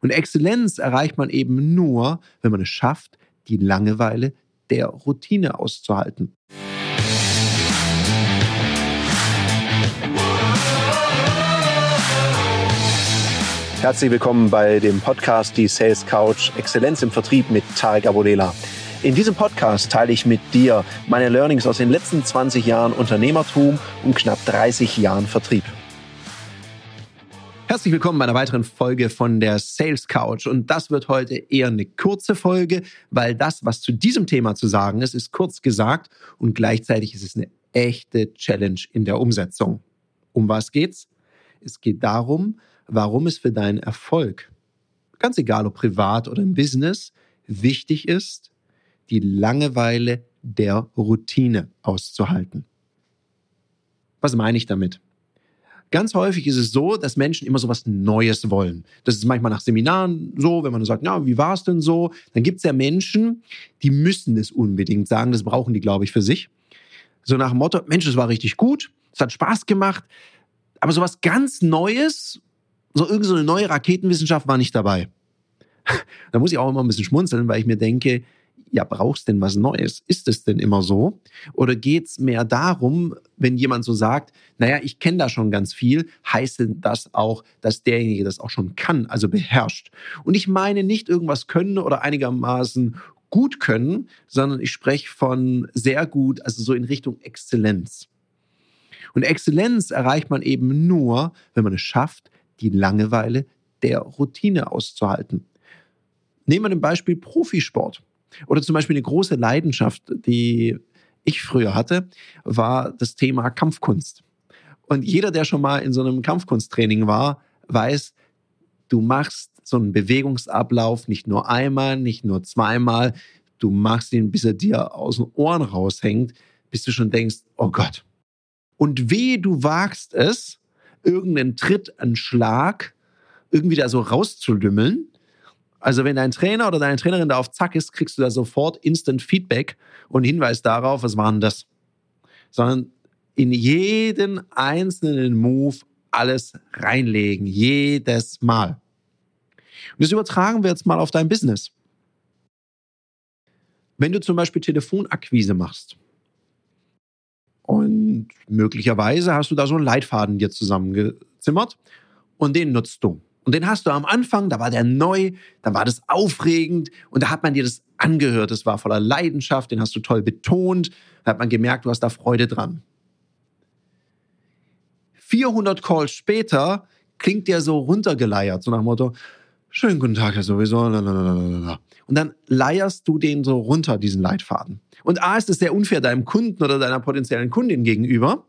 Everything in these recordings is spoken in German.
Und Exzellenz erreicht man eben nur, wenn man es schafft, die Langeweile der Routine auszuhalten. Herzlich willkommen bei dem Podcast Die Sales Couch Exzellenz im Vertrieb mit Tarek Abodela. In diesem Podcast teile ich mit dir meine Learnings aus den letzten 20 Jahren Unternehmertum und knapp 30 Jahren Vertrieb. Herzlich willkommen bei einer weiteren Folge von der Sales Couch. Und das wird heute eher eine kurze Folge, weil das, was zu diesem Thema zu sagen ist, ist kurz gesagt und gleichzeitig ist es eine echte Challenge in der Umsetzung. Um was geht's? Es geht darum, warum es für deinen Erfolg, ganz egal ob privat oder im Business, wichtig ist, die Langeweile der Routine auszuhalten. Was meine ich damit? Ganz häufig ist es so, dass Menschen immer so was Neues wollen. Das ist manchmal nach Seminaren so, wenn man sagt, na, wie war es denn so? Dann gibt es ja Menschen, die müssen es unbedingt sagen. Das brauchen die, glaube ich, für sich. So nach dem Motto, Mensch, es war richtig gut, es hat Spaß gemacht, aber so was ganz Neues, so irgendeine so neue Raketenwissenschaft war nicht dabei. da muss ich auch immer ein bisschen schmunzeln, weil ich mir denke, ja, brauchst denn was Neues? Ist es denn immer so? Oder geht es mehr darum, wenn jemand so sagt, naja, ich kenne da schon ganz viel, heißt denn das auch, dass derjenige das auch schon kann, also beherrscht? Und ich meine nicht irgendwas können oder einigermaßen gut können, sondern ich spreche von sehr gut, also so in Richtung Exzellenz. Und Exzellenz erreicht man eben nur, wenn man es schafft, die Langeweile der Routine auszuhalten. Nehmen wir ein Beispiel Profisport. Oder zum Beispiel eine große Leidenschaft, die ich früher hatte, war das Thema Kampfkunst. Und jeder, der schon mal in so einem Kampfkunsttraining war, weiß, du machst so einen Bewegungsablauf nicht nur einmal, nicht nur zweimal, du machst ihn, bis er dir aus den Ohren raushängt, bis du schon denkst, oh Gott. Und weh, du wagst es, irgendeinen Tritt, einen Schlag irgendwie da so rauszulümmeln also wenn dein Trainer oder deine Trainerin da auf Zack ist, kriegst du da sofort Instant Feedback und Hinweis darauf, was war denn das? Sondern in jeden einzelnen Move alles reinlegen, jedes Mal. Und das übertragen wir jetzt mal auf dein Business. Wenn du zum Beispiel Telefonakquise machst und möglicherweise hast du da so einen Leitfaden dir zusammengezimmert und den nutzt du. Und den hast du am Anfang, da war der neu, da war das aufregend und da hat man dir das angehört. Das war voller Leidenschaft, den hast du toll betont. Da hat man gemerkt, du hast da Freude dran. 400 Calls später klingt der so runtergeleiert, so nach dem Motto, schönen guten Tag, Herr sowieso. Und dann leierst du den so runter, diesen Leitfaden. Und A, ist es sehr unfair deinem Kunden oder deiner potenziellen Kundin gegenüber,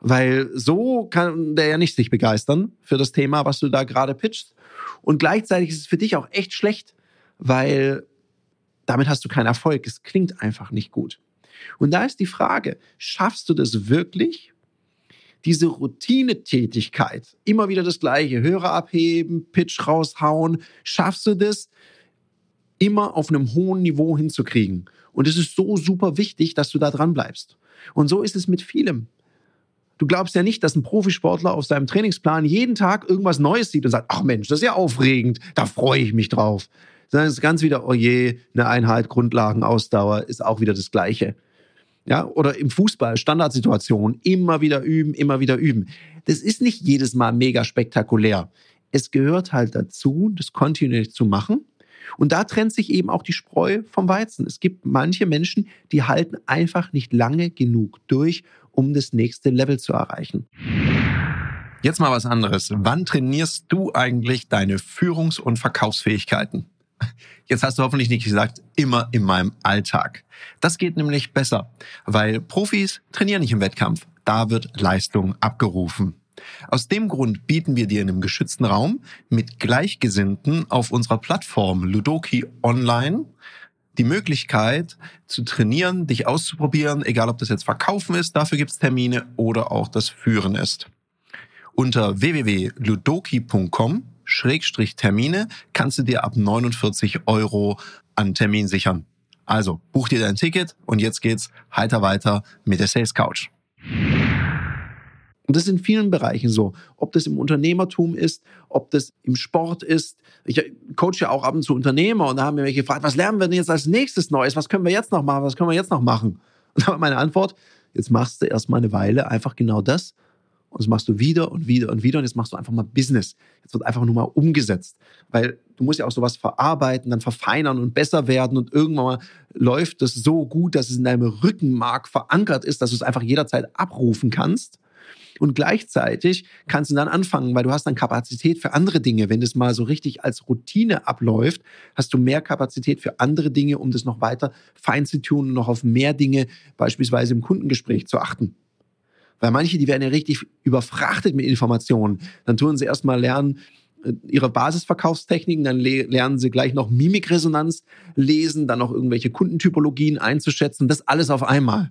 weil so kann der ja nicht sich begeistern für das Thema, was du da gerade pitchst. Und gleichzeitig ist es für dich auch echt schlecht, weil damit hast du keinen Erfolg. Es klingt einfach nicht gut. Und da ist die Frage, schaffst du das wirklich? Diese Routinetätigkeit, immer wieder das Gleiche, Hörer abheben, Pitch raushauen, schaffst du das immer auf einem hohen Niveau hinzukriegen? Und es ist so super wichtig, dass du da dran bleibst. Und so ist es mit vielem. Du glaubst ja nicht, dass ein Profisportler auf seinem Trainingsplan jeden Tag irgendwas Neues sieht und sagt, ach Mensch, das ist ja aufregend, da freue ich mich drauf. Sondern es ist ganz wieder, oh je, eine Einheit, Grundlagen, Ausdauer ist auch wieder das Gleiche. Ja, oder im Fußball, Standardsituation, immer wieder üben, immer wieder üben. Das ist nicht jedes Mal mega spektakulär. Es gehört halt dazu, das kontinuierlich zu machen. Und da trennt sich eben auch die Spreu vom Weizen. Es gibt manche Menschen, die halten einfach nicht lange genug durch, um das nächste Level zu erreichen. Jetzt mal was anderes. Wann trainierst du eigentlich deine Führungs- und Verkaufsfähigkeiten? Jetzt hast du hoffentlich nicht gesagt, immer in meinem Alltag. Das geht nämlich besser, weil Profis trainieren nicht im Wettkampf. Da wird Leistung abgerufen. Aus dem Grund bieten wir dir in einem geschützten Raum mit Gleichgesinnten auf unserer Plattform Ludoki Online die Möglichkeit zu trainieren, dich auszuprobieren, egal ob das jetzt Verkaufen ist, dafür gibt es Termine oder auch das Führen ist. Unter www.ludoki.com Termine kannst du dir ab 49 Euro an Termin sichern. Also buch dir dein Ticket und jetzt geht's heiter weiter mit der Sales Couch. Und das ist in vielen Bereichen so. Ob das im Unternehmertum ist, ob das im Sport ist. Ich coache ja auch ab und zu Unternehmer und da haben wir mich gefragt, was lernen wir denn jetzt als nächstes Neues? Was können wir jetzt noch machen? Was können wir jetzt noch machen? Und da war meine Antwort, jetzt machst du erstmal eine Weile einfach genau das. Und das machst du wieder und wieder und wieder und jetzt machst du einfach mal Business. Jetzt wird einfach nur mal umgesetzt. Weil du musst ja auch sowas verarbeiten, dann verfeinern und besser werden und irgendwann mal läuft das so gut, dass es in deinem Rückenmark verankert ist, dass du es einfach jederzeit abrufen kannst. Und gleichzeitig kannst du dann anfangen, weil du hast dann Kapazität für andere Dinge. Wenn das mal so richtig als Routine abläuft, hast du mehr Kapazität für andere Dinge, um das noch weiter fein zu tun und noch auf mehr Dinge, beispielsweise im Kundengespräch, zu achten. Weil manche, die werden ja richtig überfrachtet mit Informationen. Dann tun sie erstmal lernen, äh, ihre Basisverkaufstechniken, dann lernen sie gleich noch Mimikresonanz lesen, dann noch irgendwelche Kundentypologien einzuschätzen, das alles auf einmal.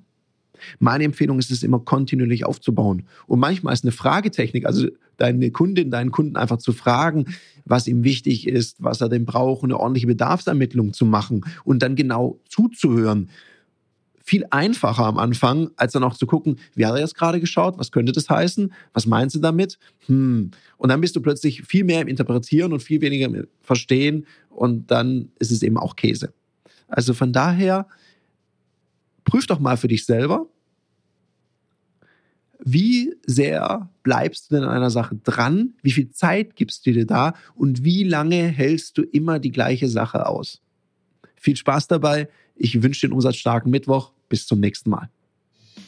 Meine Empfehlung ist es immer kontinuierlich aufzubauen. Und manchmal ist eine Fragetechnik, also deine Kundin, deinen Kunden einfach zu fragen, was ihm wichtig ist, was er denn braucht, eine ordentliche Bedarfsermittlung zu machen und dann genau zuzuhören. Viel einfacher am Anfang, als dann auch zu gucken, wie hat er jetzt gerade geschaut, was könnte das heißen, was meinst du damit? Hm. Und dann bist du plötzlich viel mehr im Interpretieren und viel weniger im Verstehen und dann ist es eben auch Käse. Also von daher, prüf doch mal für dich selber, wie sehr bleibst du denn an einer Sache dran? Wie viel Zeit gibst du dir da? Und wie lange hältst du immer die gleiche Sache aus? Viel Spaß dabei. Ich wünsche dir einen umsatzstarken Mittwoch. Bis zum nächsten Mal.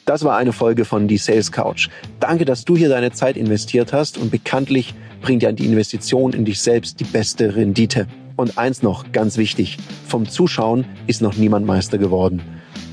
Das war eine Folge von Die Sales Couch. Danke, dass du hier deine Zeit investiert hast und bekanntlich bringt ja die Investition in dich selbst die beste Rendite. Und eins noch, ganz wichtig, vom Zuschauen ist noch niemand Meister geworden.